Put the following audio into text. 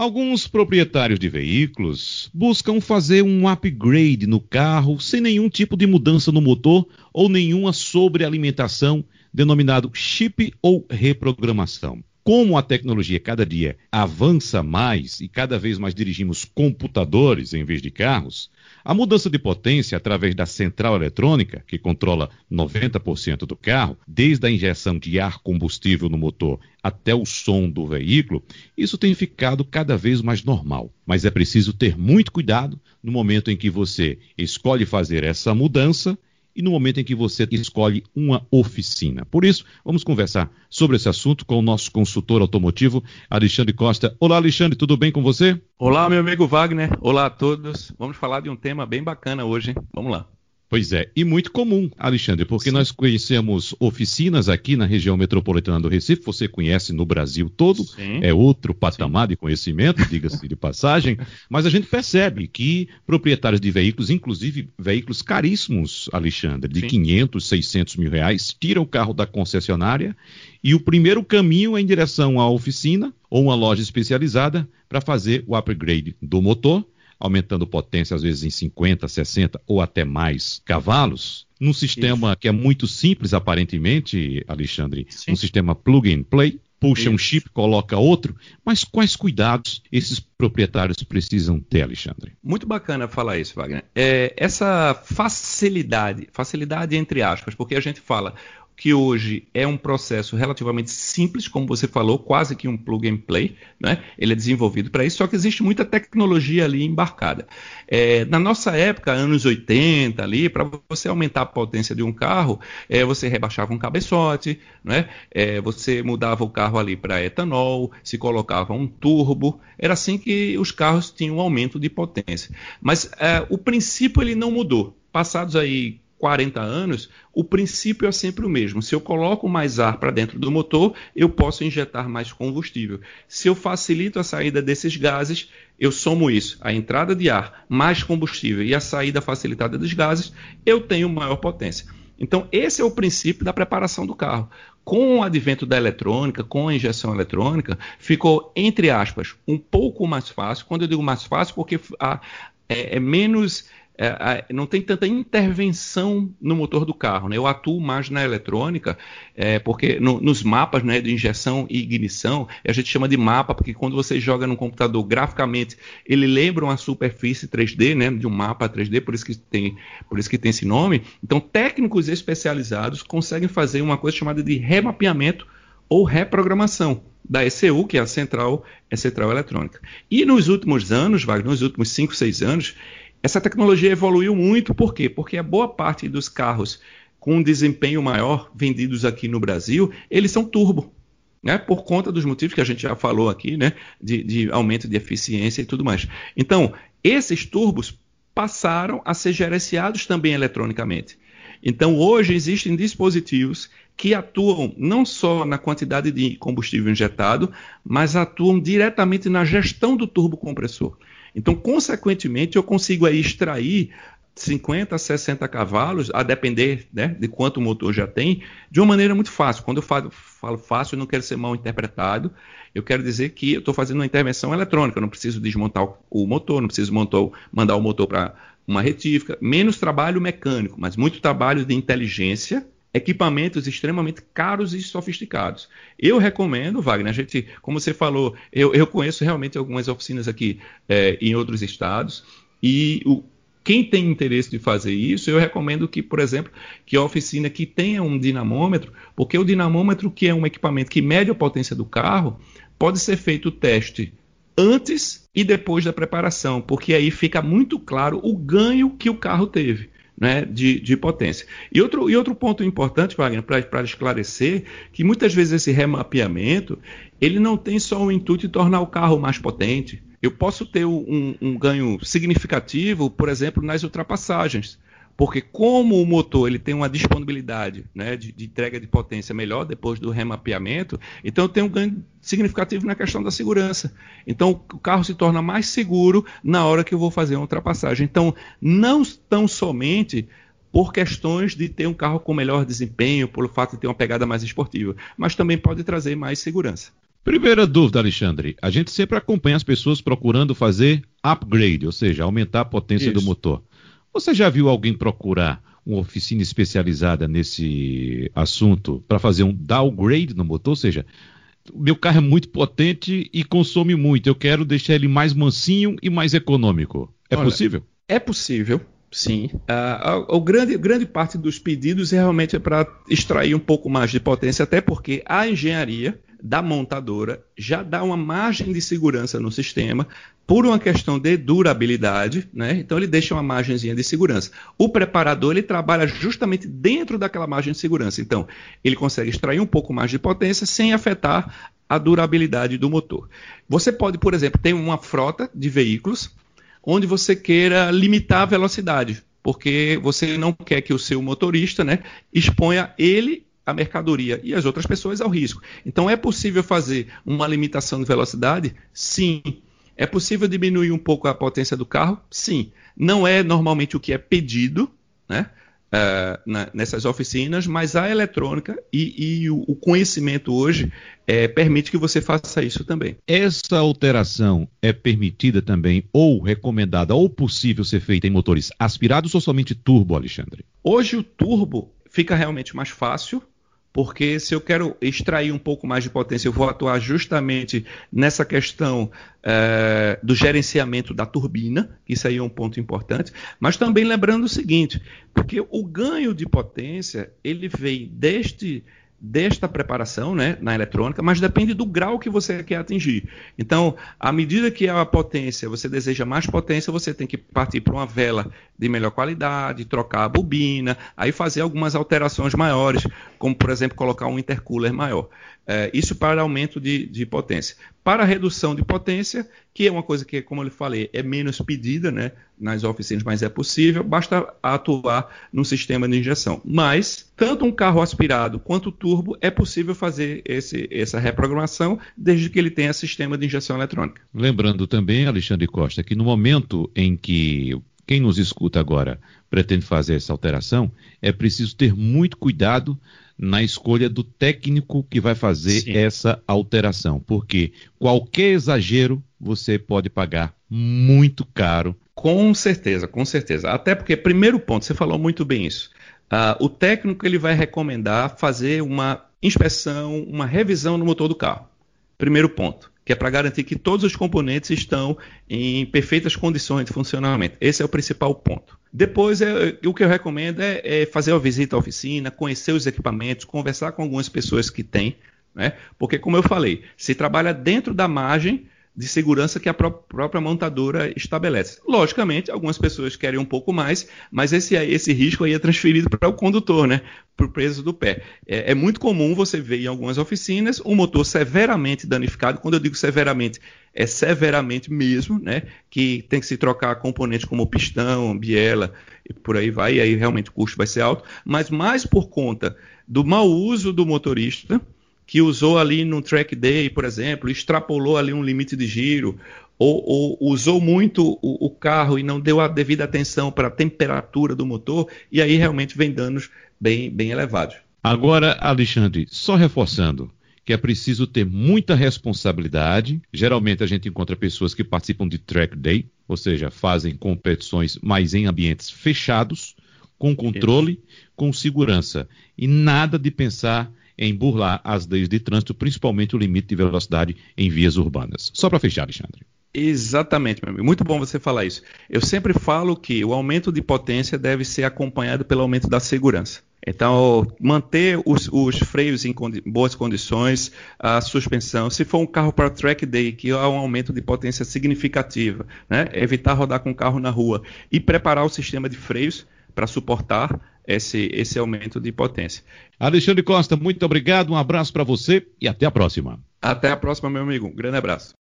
Alguns proprietários de veículos buscam fazer um upgrade no carro sem nenhum tipo de mudança no motor ou nenhuma sobrealimentação, denominado chip ou reprogramação. Como a tecnologia cada dia avança mais e cada vez mais dirigimos computadores em vez de carros, a mudança de potência através da central eletrônica, que controla 90% do carro, desde a injeção de ar combustível no motor até o som do veículo, isso tem ficado cada vez mais normal. Mas é preciso ter muito cuidado no momento em que você escolhe fazer essa mudança e no momento em que você escolhe uma oficina. Por isso, vamos conversar sobre esse assunto com o nosso consultor automotivo, Alexandre Costa. Olá, Alexandre, tudo bem com você? Olá, meu amigo Wagner. Olá a todos. Vamos falar de um tema bem bacana hoje. Vamos lá. Pois é, e muito comum, Alexandre, porque Sim. nós conhecemos oficinas aqui na região metropolitana do Recife, você conhece no Brasil todo, Sim. é outro patamar Sim. de conhecimento, diga-se de passagem, mas a gente percebe que proprietários de veículos, inclusive veículos caríssimos, Alexandre, de Sim. 500, 600 mil reais, tiram o carro da concessionária e o primeiro caminho é em direção à oficina ou uma loja especializada para fazer o upgrade do motor aumentando potência às vezes em 50, 60 ou até mais cavalos, num sistema Isso. que é muito simples aparentemente, Alexandre, Sim. um sistema plug and play, puxa Isso. um chip, coloca outro, mas quais cuidados esses proprietários precisam ter, Alexandre? Muito bacana falar isso, Wagner. É, essa facilidade, facilidade entre aspas, porque a gente fala que hoje é um processo relativamente simples, como você falou, quase que um plug and play, né? Ele é desenvolvido para isso, só que existe muita tecnologia ali embarcada. É, na nossa época, anos 80 ali, para você aumentar a potência de um carro, é, você rebaixava um cabeçote, né? É, você mudava o carro ali para etanol, se colocava um turbo, era assim que os carros tinham um aumento de potência. Mas é, o princípio ele não mudou. Passados aí 40 anos, o princípio é sempre o mesmo. Se eu coloco mais ar para dentro do motor, eu posso injetar mais combustível. Se eu facilito a saída desses gases, eu somo isso, a entrada de ar, mais combustível e a saída facilitada dos gases, eu tenho maior potência. Então, esse é o princípio da preparação do carro. Com o advento da eletrônica, com a injeção eletrônica, ficou, entre aspas, um pouco mais fácil. Quando eu digo mais fácil, porque a, é, é menos é, não tem tanta intervenção no motor do carro. Né? Eu atuo mais na eletrônica, é, porque no, nos mapas né, de injeção e ignição, a gente chama de mapa, porque quando você joga no computador graficamente, ele lembra uma superfície 3D, né, de um mapa 3D, por isso que tem, por isso que tem esse nome. Então, técnicos especializados conseguem fazer uma coisa chamada de remapeamento ou reprogramação da ECU, que é a central, é central eletrônica. E nos últimos anos, Wagner, nos últimos 5, 6 anos, essa tecnologia evoluiu muito, por quê? Porque a boa parte dos carros com um desempenho maior vendidos aqui no Brasil, eles são turbo. Né, por conta dos motivos que a gente já falou aqui, né, de, de aumento de eficiência e tudo mais. Então, esses turbos passaram a ser gerenciados também eletronicamente. Então, hoje existem dispositivos que atuam não só na quantidade de combustível injetado, mas atuam diretamente na gestão do turbocompressor. Então, consequentemente, eu consigo aí extrair 50 a 60 cavalos, a depender né, de quanto o motor já tem, de uma maneira muito fácil. Quando eu falo, falo fácil, eu não quero ser mal interpretado. Eu quero dizer que eu estou fazendo uma intervenção eletrônica, eu não preciso desmontar o motor, não preciso montar, mandar o motor para uma retífica. Menos trabalho mecânico, mas muito trabalho de inteligência equipamentos extremamente caros e sofisticados. Eu recomendo, Wagner, a gente, como você falou, eu, eu conheço realmente algumas oficinas aqui é, em outros estados, e o, quem tem interesse de fazer isso, eu recomendo que, por exemplo, que a oficina que tenha um dinamômetro, porque o dinamômetro, que é um equipamento que mede a potência do carro, pode ser feito o teste antes e depois da preparação, porque aí fica muito claro o ganho que o carro teve né, de, de, potência. E outro, e outro ponto importante, Wagner, para esclarecer, que muitas vezes esse remapeamento ele não tem só o intuito de tornar o carro mais potente. Eu posso ter um, um ganho significativo, por exemplo, nas ultrapassagens. Porque como o motor ele tem uma disponibilidade né, de, de, entrega de potência melhor depois do remapeamento, então tenho um ganho significativo na questão da segurança. Então o carro se torna mais seguro na hora que eu vou fazer uma ultrapassagem. Então não tão somente por questões de ter um carro com melhor desempenho, pelo fato de ter uma pegada mais esportiva, mas também pode trazer mais segurança. Primeira dúvida, Alexandre. A gente sempre acompanha as pessoas procurando fazer upgrade, ou seja, aumentar a potência Isso. do motor. Você já viu alguém procurar uma oficina especializada nesse assunto para fazer um downgrade no motor? Ou seja, o meu carro é muito potente e consome muito. Eu quero deixar ele mais mansinho e mais econômico. É Olha, possível? É possível. Sim. Uh, a, grande, grande parte dos pedidos realmente é para extrair um pouco mais de potência, até porque a engenharia da montadora já dá uma margem de segurança no sistema por uma questão de durabilidade, né? Então ele deixa uma margenzinha de segurança. O preparador ele trabalha justamente dentro daquela margem de segurança. Então ele consegue extrair um pouco mais de potência sem afetar a durabilidade do motor. Você pode, por exemplo, ter uma frota de veículos onde você queira limitar a velocidade, porque você não quer que o seu motorista né, exponha ele a mercadoria e as outras pessoas ao risco. Então, é possível fazer uma limitação de velocidade? Sim. É possível diminuir um pouco a potência do carro? Sim. Não é normalmente o que é pedido, né? uh, na, nessas oficinas, mas a eletrônica e, e o, o, conhecimento hoje é, permite que você faça isso também. Essa alteração é permitida também, ou recomendada, ou possível ser feita em motores aspirados ou somente turbo, Alexandre? Hoje o turbo fica realmente mais fácil, porque se eu quero extrair um pouco mais de potência, eu vou atuar justamente nessa questão é, do gerenciamento da turbina, que isso aí é um ponto importante, mas também lembrando o seguinte, porque o ganho de potência ele vem deste desta preparação né, na eletrônica, mas depende do grau que você quer atingir. Então, à medida que a potência, você deseja mais potência, você tem que partir para uma vela de melhor qualidade, trocar a bobina, aí fazer algumas alterações maiores, como, por exemplo, colocar um intercooler maior. É, isso para aumento de, de, potência. Para redução de potência, que é uma coisa que, como eu falei, é menos pedida né, nas oficinas, mas é possível, basta atuar no sistema de injeção. Mas, tanto um carro aspirado quanto turbo, é possível fazer esse, essa reprogramação, desde que ele tenha sistema de injeção eletrônica. Lembrando também, Alexandre Costa, que no momento em que quem nos escuta agora pretende fazer essa alteração, é preciso ter muito cuidado na escolha do técnico que vai fazer Sim. essa alteração, porque qualquer exagero você pode pagar muito caro. Com certeza, com certeza. Até porque, primeiro ponto, você falou muito bem isso. Uh, o técnico ele vai recomendar fazer uma inspeção, uma revisão no motor do carro. Primeiro ponto, que é para garantir que todos os componentes estão em perfeitas condições de funcionamento. Esse é o principal ponto. Depois, é, o que eu recomendo é, é, fazer uma visita à oficina, conhecer os equipamentos, conversar com algumas pessoas que têm, né? porque, como eu falei, se trabalha dentro da margem de segurança que a pró própria montadora estabelece. Logicamente, algumas pessoas querem um pouco mais, mas esse, esse risco aí é transferido para o condutor, né? para o peso do pé. É, é, muito comum você ver em algumas oficinas um motor severamente danificado. Quando eu digo severamente, é severamente mesmo, né? que tem que se trocar componentes como pistão, biela e por aí vai, e aí realmente o custo vai ser alto, mas mais por conta do mau uso do motorista, que usou ali no track day, por exemplo, extrapolou ali um limite de giro, ou, ou usou muito o, o, carro e não deu a devida atenção para a temperatura do motor, e aí realmente vem danos bem, bem elevados. Agora, Alexandre, só reforçando que é preciso ter muita responsabilidade. Geralmente a gente encontra pessoas que participam de track day, ou seja, fazem competições, mas em ambientes fechados, com controle, com segurança. E nada de pensar em burlar as leis de trânsito, principalmente o limite de velocidade em vias urbanas. Só para fechar, Alexandre. Exatamente, meu amigo. Muito bom você falar isso. Eu sempre falo que o aumento de potência deve ser acompanhado pelo aumento da segurança. Então, manter os, os freios em condi boas condições, a suspensão. Se for um carro para track day, que há um aumento de potência significativa, né? evitar rodar com o carro na rua e preparar o sistema de freios para suportar esse, esse aumento de potência. Alexandre Costa, muito obrigado, um abraço para você e até a próxima. Até a próxima, meu amigo. Um grande abraço.